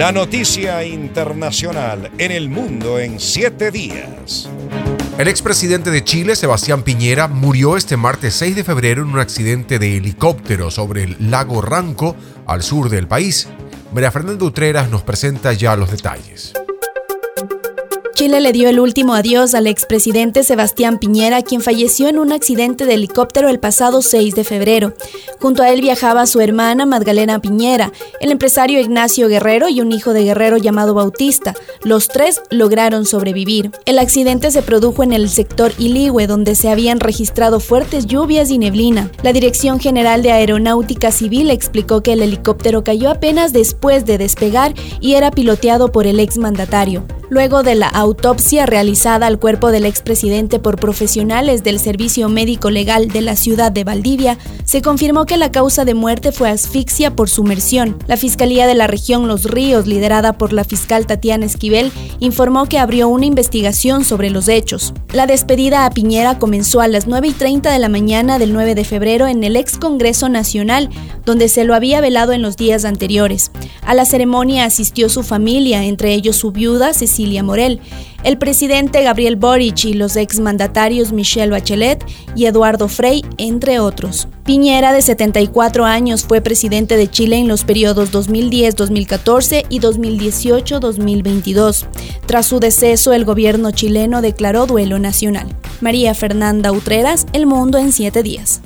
La noticia internacional en el mundo en siete días. El expresidente de Chile, Sebastián Piñera, murió este martes 6 de febrero en un accidente de helicóptero sobre el lago Ranco, al sur del país. María Fernanda Utreras nos presenta ya los detalles. Chile le dio el último adiós al expresidente Sebastián Piñera, quien falleció en un accidente de helicóptero el pasado 6 de febrero. Junto a él viajaba su hermana Magdalena Piñera, el empresario Ignacio Guerrero y un hijo de Guerrero llamado Bautista. Los tres lograron sobrevivir. El accidente se produjo en el sector Iligüe, donde se habían registrado fuertes lluvias y neblina. La Dirección General de Aeronáutica Civil explicó que el helicóptero cayó apenas después de despegar y era piloteado por el exmandatario. Luego de la autopsia realizada al cuerpo del expresidente por profesionales del Servicio Médico Legal de la ciudad de Valdivia, se confirmó que la causa de muerte fue asfixia por sumersión. La Fiscalía de la región Los Ríos, liderada por la fiscal Tatiana Esquivel, informó que abrió una investigación sobre los hechos. La despedida a Piñera comenzó a las 9 y 30 de la mañana del 9 de febrero en el ex Congreso Nacional, donde se lo había velado en los días anteriores. A la ceremonia asistió su familia, entre ellos su viuda, Cecilia Morel, el presidente Gabriel Boric y los exmandatarios Michelle Bachelet y Eduardo Frei, entre otros. Piñera, de 74 años, fue presidente de Chile en los periodos 2010-2014 y 2018-2022. Tras su deceso, el gobierno chileno declaró duelo nacional. María Fernanda Utreras, El Mundo en siete días.